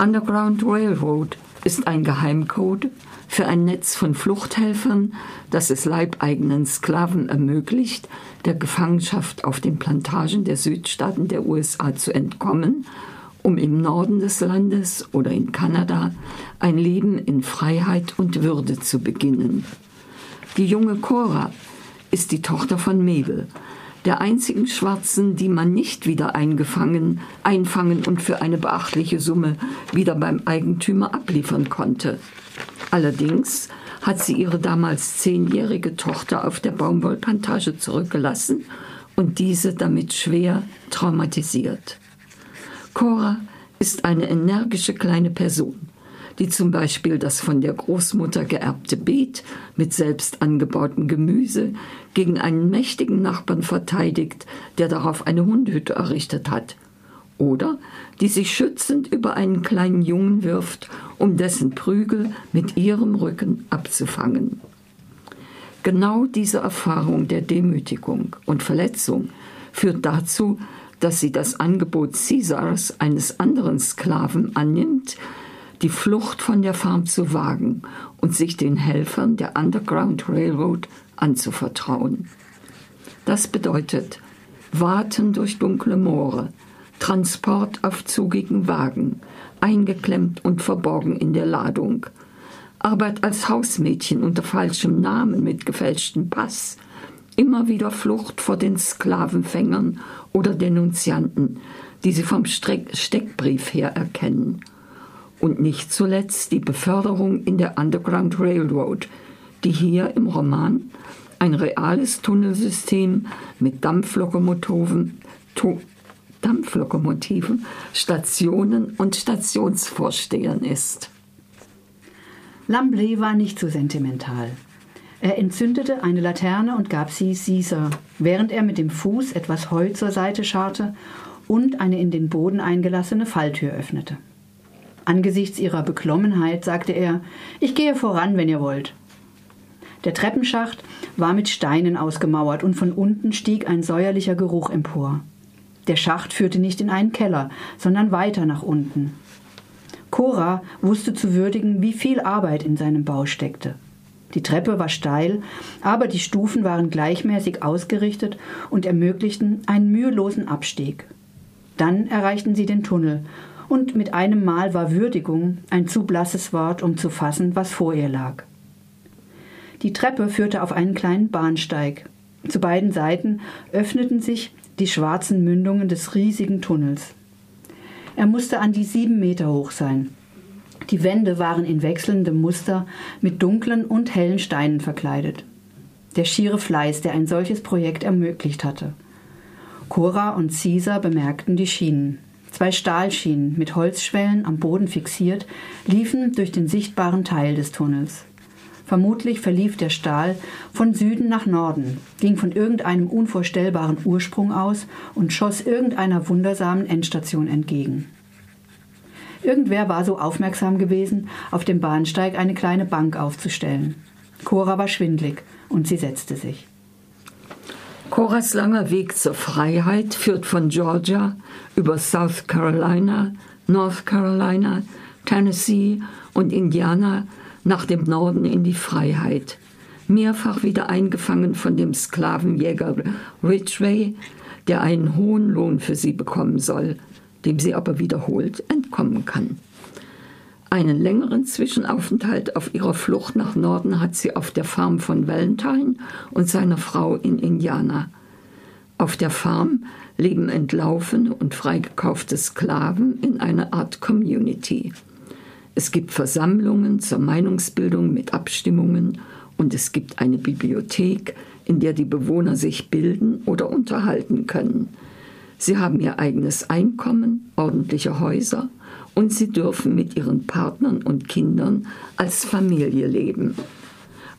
Underground Railroad ist ein Geheimcode für ein Netz von Fluchthelfern, das es leibeigenen Sklaven ermöglicht, der Gefangenschaft auf den Plantagen der Südstaaten der USA zu entkommen, um im Norden des Landes oder in Kanada ein Leben in Freiheit und Würde zu beginnen. Die junge Cora ist die Tochter von Mabel, der einzigen Schwarzen, die man nicht wieder eingefangen, einfangen und für eine beachtliche Summe wieder beim Eigentümer abliefern konnte. Allerdings hat sie ihre damals zehnjährige Tochter auf der Baumwollplantage zurückgelassen und diese damit schwer traumatisiert. Cora ist eine energische kleine Person, die zum Beispiel das von der Großmutter geerbte Beet mit selbst angebautem Gemüse gegen einen mächtigen Nachbarn verteidigt, der darauf eine Hundehütte errichtet hat oder die sich schützend über einen kleinen Jungen wirft, um dessen Prügel mit ihrem Rücken abzufangen. Genau diese Erfahrung der Demütigung und Verletzung führt dazu, dass sie das Angebot Caesars, eines anderen Sklaven, annimmt, die Flucht von der Farm zu wagen und sich den Helfern der Underground Railroad anzuvertrauen. Das bedeutet Warten durch dunkle Moore, Transport auf zugigen Wagen, eingeklemmt und verborgen in der Ladung, Arbeit als Hausmädchen unter falschem Namen mit gefälschtem Pass, immer wieder Flucht vor den Sklavenfängern oder Denunzianten, die sie vom Steckbrief her erkennen. Und nicht zuletzt die Beförderung in der Underground Railroad, die hier im Roman ein reales Tunnelsystem mit Dampflokomotiven, Dampflokomotiven, Stationen und Stationsvorstehern ist. Lambley war nicht so sentimental. Er entzündete eine Laterne und gab sie Caesar, während er mit dem Fuß etwas Heu zur Seite scharrte und eine in den Boden eingelassene Falltür öffnete. Angesichts ihrer Beklommenheit sagte er, ich gehe voran, wenn ihr wollt. Der Treppenschacht war mit Steinen ausgemauert und von unten stieg ein säuerlicher Geruch empor. Der Schacht führte nicht in einen Keller, sondern weiter nach unten. Cora wusste zu würdigen, wie viel Arbeit in seinem Bau steckte. Die Treppe war steil, aber die Stufen waren gleichmäßig ausgerichtet und ermöglichten einen mühelosen Abstieg. Dann erreichten sie den Tunnel, und mit einem Mal war Würdigung ein zu blasses Wort, um zu fassen, was vor ihr lag. Die Treppe führte auf einen kleinen Bahnsteig. Zu beiden Seiten öffneten sich die schwarzen Mündungen des riesigen Tunnels. Er musste an die sieben Meter hoch sein. Die Wände waren in wechselndem Muster mit dunklen und hellen Steinen verkleidet. Der schiere Fleiß, der ein solches Projekt ermöglicht hatte. Cora und Caesar bemerkten die Schienen. Zwei Stahlschienen mit Holzschwellen am Boden fixiert liefen durch den sichtbaren Teil des Tunnels. Vermutlich verlief der Stahl von Süden nach Norden, ging von irgendeinem unvorstellbaren Ursprung aus und schoss irgendeiner wundersamen Endstation entgegen. Irgendwer war so aufmerksam gewesen, auf dem Bahnsteig eine kleine Bank aufzustellen. Cora war schwindlig und sie setzte sich. Coras langer Weg zur Freiheit führt von Georgia über South Carolina, North Carolina, Tennessee und Indiana nach dem Norden in die Freiheit, mehrfach wieder eingefangen von dem Sklavenjäger Ridgway, der einen hohen Lohn für sie bekommen soll, dem sie aber wiederholt entkommen kann. Einen längeren Zwischenaufenthalt auf ihrer Flucht nach Norden hat sie auf der Farm von Valentine und seiner Frau in Indiana. Auf der Farm leben entlaufene und freigekaufte Sklaven in einer Art Community. Es gibt Versammlungen zur Meinungsbildung mit Abstimmungen und es gibt eine Bibliothek, in der die Bewohner sich bilden oder unterhalten können. Sie haben ihr eigenes Einkommen, ordentliche Häuser und sie dürfen mit ihren Partnern und Kindern als Familie leben.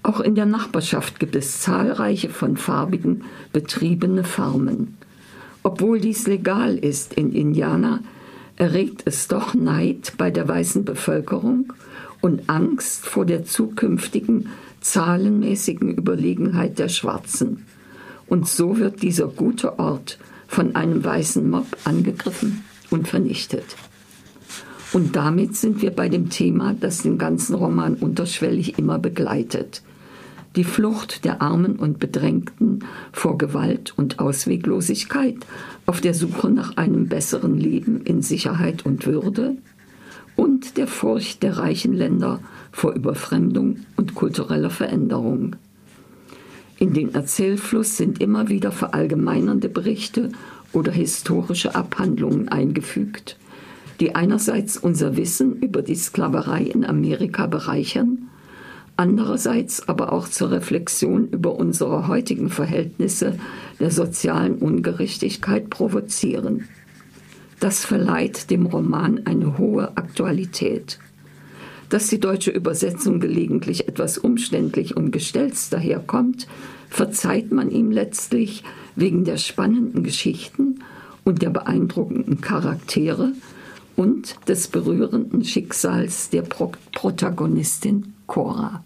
Auch in der Nachbarschaft gibt es zahlreiche von Farbigen betriebene Farmen. Obwohl dies legal ist in Indiana, erregt es doch Neid bei der weißen Bevölkerung und Angst vor der zukünftigen zahlenmäßigen Überlegenheit der Schwarzen. Und so wird dieser gute Ort von einem weißen Mob angegriffen und vernichtet. Und damit sind wir bei dem Thema, das den ganzen Roman unterschwellig immer begleitet. Die Flucht der Armen und Bedrängten vor Gewalt und Ausweglosigkeit auf der Suche nach einem besseren Leben in Sicherheit und Würde und der Furcht der reichen Länder vor Überfremdung und kultureller Veränderung. In den Erzählfluss sind immer wieder verallgemeinernde Berichte oder historische Abhandlungen eingefügt, die einerseits unser Wissen über die Sklaverei in Amerika bereichern, andererseits aber auch zur Reflexion über unsere heutigen Verhältnisse der sozialen Ungerechtigkeit provozieren. Das verleiht dem Roman eine hohe Aktualität. Dass die deutsche Übersetzung gelegentlich etwas umständlich und gestelzt daherkommt, verzeiht man ihm letztlich wegen der spannenden Geschichten und der beeindruckenden Charaktere und des berührenden Schicksals der Pro Protagonistin Cora.